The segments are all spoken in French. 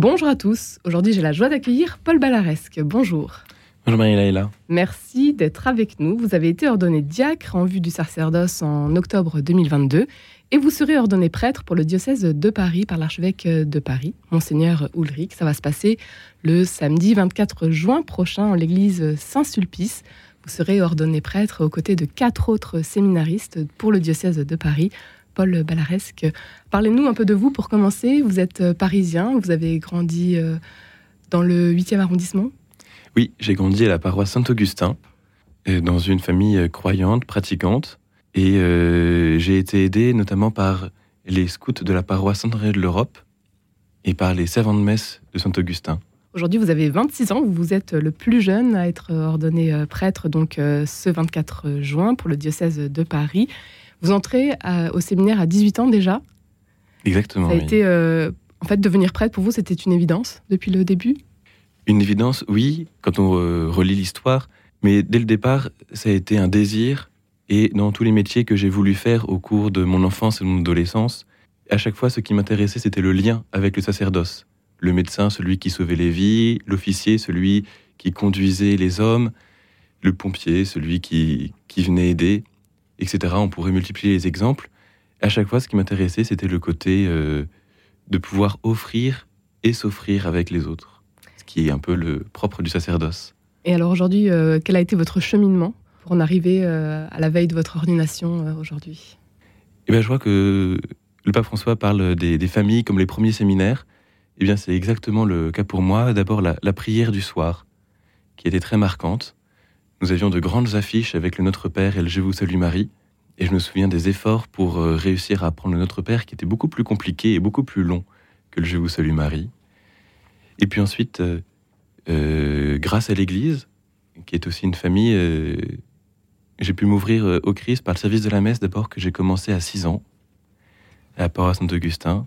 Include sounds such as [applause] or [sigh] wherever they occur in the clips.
Bonjour à tous. Aujourd'hui, j'ai la joie d'accueillir Paul Ballaresque. Bonjour. Bonjour Marie-Laïla. Merci d'être avec nous. Vous avez été ordonné diacre en vue du sacerdoce en octobre 2022 et vous serez ordonné prêtre pour le diocèse de Paris par l'archevêque de Paris, Monseigneur Ulrich. Ça va se passer le samedi 24 juin prochain en l'église Saint-Sulpice. Vous serez ordonné prêtre aux côtés de quatre autres séminaristes pour le diocèse de Paris. Paul Ballaresque, parlez-nous un peu de vous pour commencer. Vous êtes parisien, vous avez grandi euh, dans le 8e arrondissement Oui, j'ai grandi à la paroisse Saint-Augustin, euh, dans une famille euh, croyante, pratiquante. Et j'ai été aidé notamment par les scouts de la paroisse Saint-André de l'Europe et par les servants de messe de Saint-Augustin. Aujourd'hui, vous avez 26 ans, vous êtes le plus jeune à être ordonné prêtre donc ce 24 juin pour le diocèse de Paris. Vous entrez au séminaire à 18 ans déjà. Exactement. Ça a été, en fait, devenir prêtre pour vous, c'était une évidence depuis le début? Une évidence, oui, quand on relit l'histoire. Mais dès le départ, ça a été un désir et dans tous les métiers que j'ai voulu faire au cours de mon enfance et de mon adolescence, à chaque fois, ce qui m'intéressait, c'était le lien avec le sacerdoce. Le médecin, celui qui sauvait les vies, l'officier, celui qui conduisait les hommes, le pompier, celui qui, qui venait aider, etc. On pourrait multiplier les exemples. À chaque fois, ce qui m'intéressait, c'était le côté euh, de pouvoir offrir et s'offrir avec les autres, ce qui est un peu le propre du sacerdoce. Et alors aujourd'hui, euh, quel a été votre cheminement pour en arriver euh, à la veille de votre ordination aujourd'hui? Eh bien, je vois que le pape François parle des, familles comme les premiers séminaires. Eh bien, c'est exactement le cas pour moi. D'abord, la, la, prière du soir, qui était très marquante. Nous avions de grandes affiches avec le Notre Père et le Je vous salue Marie. Et je me souviens des efforts pour réussir à apprendre le Notre Père, qui était beaucoup plus compliqué et beaucoup plus long que le Je vous salue Marie. Et puis ensuite, euh, grâce à l'Église, qui est aussi une famille, euh, j'ai pu m'ouvrir euh, au Christ par le service de la messe d'abord que j'ai commencé à 6 ans, à la paroisse Saint-Augustin.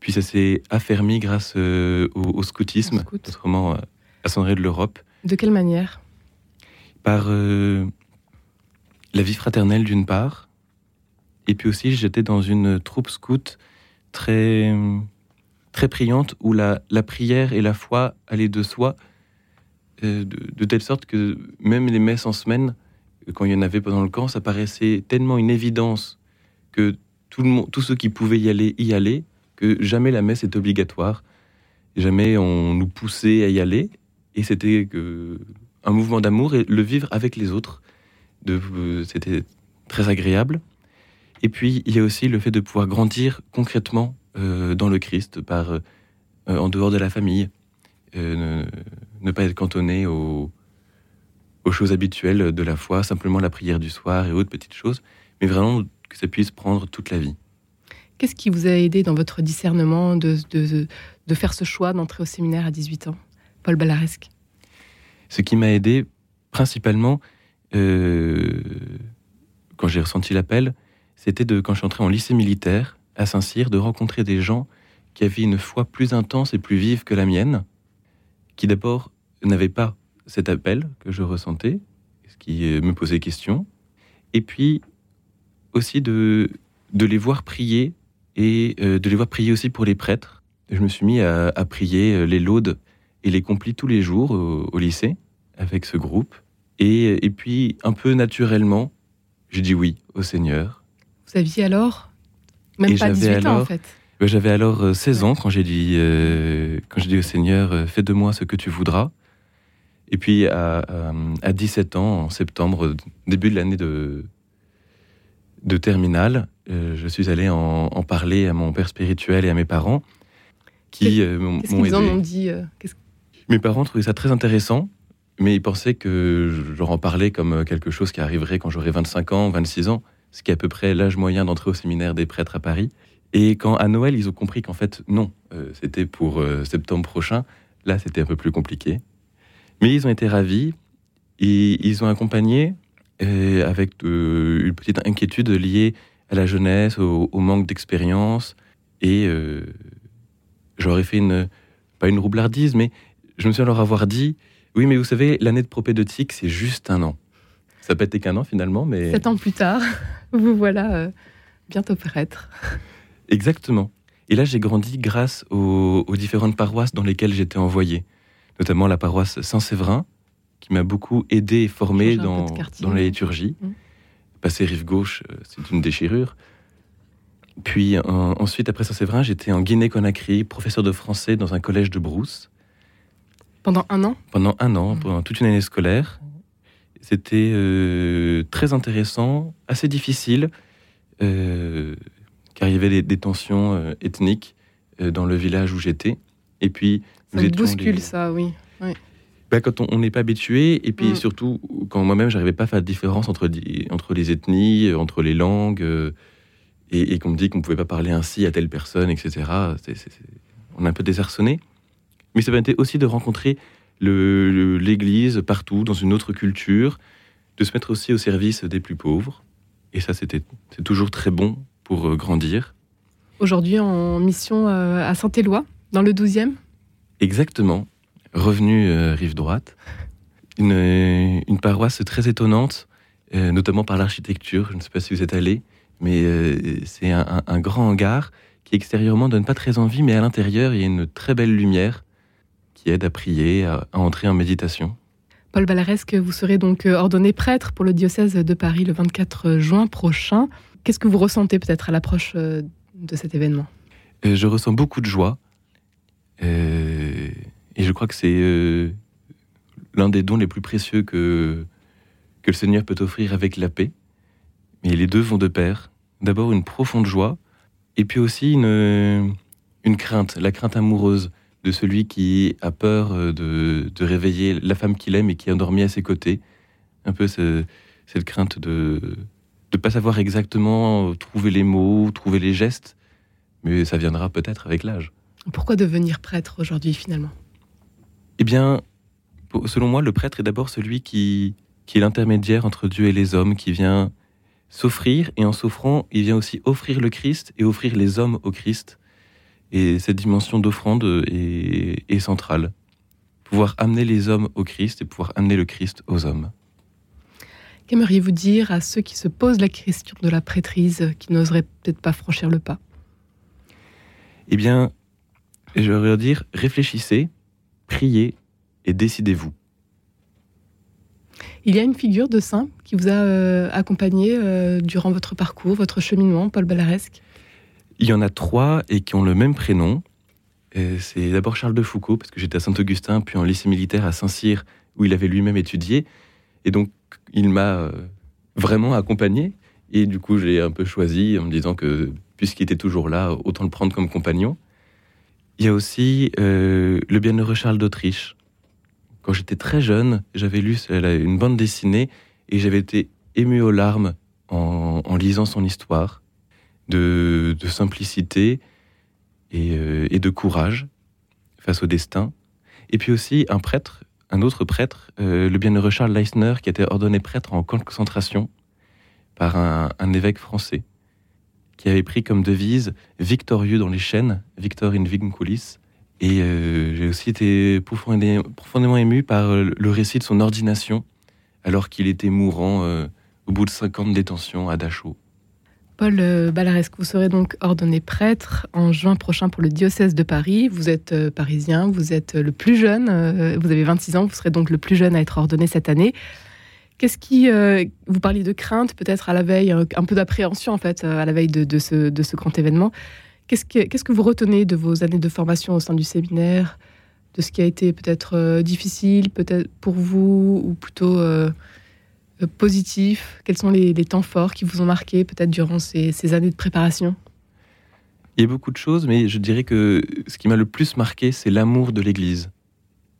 Puis ça s'est affermi grâce au, scoutisme, autrement à Saint-André de l'Europe. De quelle manière? Par la vie fraternelle d'une part, et puis aussi j'étais dans une troupe scout très très priante où la, la prière et la foi allaient de soi, euh, de, telle sorte que même les messes en semaine, quand il y en avait pendant le camp, ça paraissait tellement une évidence que tout le monde, tous ceux qui pouvaient y aller, y allaient, que jamais la messe est obligatoire, jamais on nous poussait à y aller, et c'était un mouvement d'amour et le vivre avec les autres, de, c'était très agréable. Et puis il y a aussi le fait de pouvoir grandir concrètement euh, dans le Christ, par, euh, en dehors de la famille, euh, ne, pas être cantonné aux, choses habituelles de la foi, simplement la prière du soir et autres petites choses, mais vraiment que ça puisse prendre toute la vie. Qu'est-ce qui vous a aidé dans votre discernement de, de, faire ce choix d'entrer au séminaire à 18 ans, Paul Ballaresque? Ce qui m'a aidé principalement, quand j'ai ressenti l'appel, c'était de quand je suis entré en lycée militaire, à Saint-Cyr de rencontrer des gens qui avaient une foi plus intense et plus vive que la mienne, qui d'abord n'avaient pas cet appel que je ressentais, ce qui euh, me posait question, et puis aussi de, les voir prier et euh, de les voir prier aussi pour les prêtres. Je me suis mis à, prier euh, les laudes et les complis tous les jours au, lycée avec ce groupe. Et, et puis, un peu naturellement, j'ai dit oui au Seigneur. Vous aviez alors même pas 18 ans, en fait. J'avais alors 16 euh, ans quand j'ai dit, euh, quand dit au Seigneur, euh, fais de moi ce que tu voudras. Et puis à, à 17 ans, en septembre, début de l'année de, de terminale, je suis allé en, parler à mon père spirituel et à mes parents, qui m'ont aidé. en ont dit Mes parents trouvaient ça très intéressant, mais ils pensaient que je leur en parlais comme quelque chose qui arriverait quand j'aurais 25 ans, 26 ans ce qui est à peu près l'âge moyen d'entrer au séminaire des prêtres à Paris. Et quand à Noël, ils ont compris qu'en fait, non, euh, c'était pour euh, septembre prochain, là, c'était un peu plus compliqué. Mais ils ont été ravis et ils ont accompagné euh, avec une petite inquiétude liée à la jeunesse, au, manque d'expérience. Et j'aurais fait une, pas une roublardise, mais je me suis alors avoir dit, oui, mais vous savez, l'année de propédeutique, c'est juste un an. Ça peut être qu'un an finalement, mais... Sept ans plus tard, [laughs] vous voilà euh, bientôt prêtre. Exactement. Et là, j'ai grandi grâce aux, différentes paroisses dans lesquelles j'étais envoyé, notamment la paroisse Saint-Séverin, qui m'a beaucoup aidé et formé dans, dans la liturgie. Mmh. Passer rive gauche, euh, c'est une déchirure. Puis ensuite, après Saint-Séverin, j'étais en Guinée-Conakry, professeur de français dans un collège de Brousse. Pendant un an Pendant un an, mmh. pendant toute une année scolaire. C'était euh, très intéressant, assez difficile, euh, car il y avait des, tensions euh, ethniques dans le village où j'étais. Et puis, ça nous bouscule ça, oui. Bah, quand on n'est pas habitué, et puis mmh. surtout quand moi-même j'arrivais pas à faire la différence entre, entre les ethnies, entre les langues, et, qu'on me dit qu'on ne pouvait pas parler ainsi à telle personne, etc. on a un peu désarçonné. Mais ça permettait aussi de rencontrer l'Église partout, dans une autre culture, de se mettre aussi au service des plus pauvres. Et ça, c'était c'est toujours très bon pour euh, grandir. Aujourd'hui, en mission euh, à Saint-Éloi, dans le 12e Exactement. Revenu euh, rive droite. Une, une, paroisse très étonnante, notamment par l'architecture. Je ne sais pas si vous êtes allé, mais c'est un, un, grand hangar qui extérieurement donne pas très envie, mais à l'intérieur, il y a une très belle lumière à prier, à, entrer en méditation. Paul Balaresque, vous serez donc euh, ordonné prêtre pour le diocèse de Paris le 24 juin prochain. Qu'est-ce que vous ressentez peut-être à l'approche euh, de cet événement? Euh, Je ressens beaucoup de joie. et je crois que c'est l'un des dons les plus précieux que, que le Seigneur peut offrir avec la paix. Mais les deux vont de pair. D'abord une profonde joie, et puis aussi une, une crainte, la crainte amoureuse de celui qui a peur euh, de, réveiller la femme qu'il aime et qui est endormie à ses côtés. Un peu cette crainte de ne pas savoir exactement trouver les mots, trouver les gestes, mais ça viendra peut-être avec l'âge. Pourquoi devenir prêtre aujourd'hui finalement? Eh bien, selon moi, le prêtre est d'abord celui qui, qui est l'intermédiaire entre Dieu et les hommes, qui vient s'offrir, et en s'offrant, il vient aussi offrir le Christ et offrir les hommes au Christ. Et cette dimension d'offrande est, centrale. Pouvoir amener les hommes au Christ et pouvoir amener le Christ aux hommes. Qu'aimeriez-vous dire à ceux qui se posent la question de la prêtrise, qui n'oseraient peut-être pas franchir le pas? Eh bien, je leur dire, réfléchissez, priez et décidez-vous. Il y a une figure de saint qui vous a euh, accompagné euh, durant votre parcours, votre cheminement, Paul Ballaresque il y en a trois et qui ont le même prénom. C'est d'abord Charles de Foucault, parce que j'étais à Saint-Augustin, puis en lycée militaire à Saint-Cyr, où il avait lui-même étudié. Et donc, il m'a euh, vraiment accompagné. Et du coup, je l'ai un peu choisi en me disant que, puisqu'il était toujours là, autant le prendre comme compagnon. Il y a aussi euh, le bienheureux Charles d'Autriche. Quand j'étais très jeune, j'avais lu une bande dessinée et j'avais été ému aux larmes en lisant son histoire de, simplicité euh, et, de courage face au destin. Et puis aussi un prêtre, un autre prêtre, euh, le bienheureux Charles Leisner, qui été ordonné prêtre en concentration par un, évêque français, qui avait pris comme devise victorieux dans les chaînes, victor in vinculis. Et euh, j'ai aussi été profondément ému par le récit de son ordination, alors qu'il était mourant au bout de 50 détentions à Dachau. Paul euh, Ballaresque, vous serez donc ordonné prêtre en juin prochain pour le diocèse de Paris. Vous êtes euh, parisien, vous êtes euh, le plus jeune, vous avez 26 ans, vous serez donc le plus jeune à être ordonné cette année. Qu'est-ce qui, vous parliez de crainte peut-être à la veille, un peu d'appréhension en fait à la veille de, ce, grand événement. Qu'est-ce que, vous retenez de vos années de formation au sein du séminaire, de ce qui a été peut-être difficile, peut-être pour vous, ou plutôt positifs Quels sont les, temps forts qui vous ont marqué peut-être durant ces, années de préparation? Il y a beaucoup de choses, mais je dirais que ce qui m'a le plus marqué, c'est l'amour de l'Église.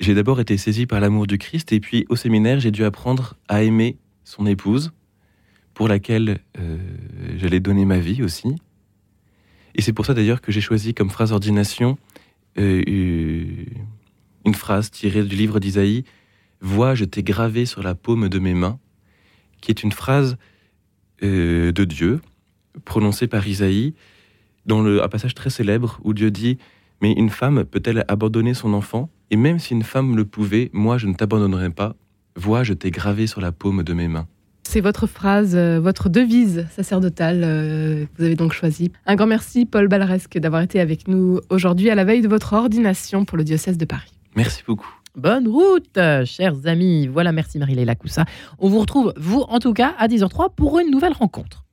J'ai d'abord été saisi par l'amour du Christ, et puis au séminaire, j'ai dû apprendre à aimer son épouse, pour laquelle euh, j'allais donner ma vie aussi. Et c'est pour ça d'ailleurs que j'ai choisi comme phrase ordination euh, une phrase tirée du livre d'Isaïe Vois, je t'ai gravé sur la paume de mes mains qui est une phrase euh, de Dieu, prononcée par Isaïe, dans le, un passage très célèbre où Dieu dit Mais une femme peut-elle abandonner son enfant? Et même si une femme le pouvait, moi je ne t'abandonnerai pas. Vois, je t'ai gravé sur la paume de mes mains. C'est votre phrase, euh, votre devise sacerdotale euh, que vous avez donc choisie. Un grand merci, Paul Balresque, d'avoir été avec nous aujourd'hui à la veille de votre ordination pour le diocèse de Paris. Merci beaucoup. Bonne route, chers amis. Voilà, merci Marie-Léla Coussa. On vous retrouve, vous en tout cas, à 10h03 pour une nouvelle rencontre.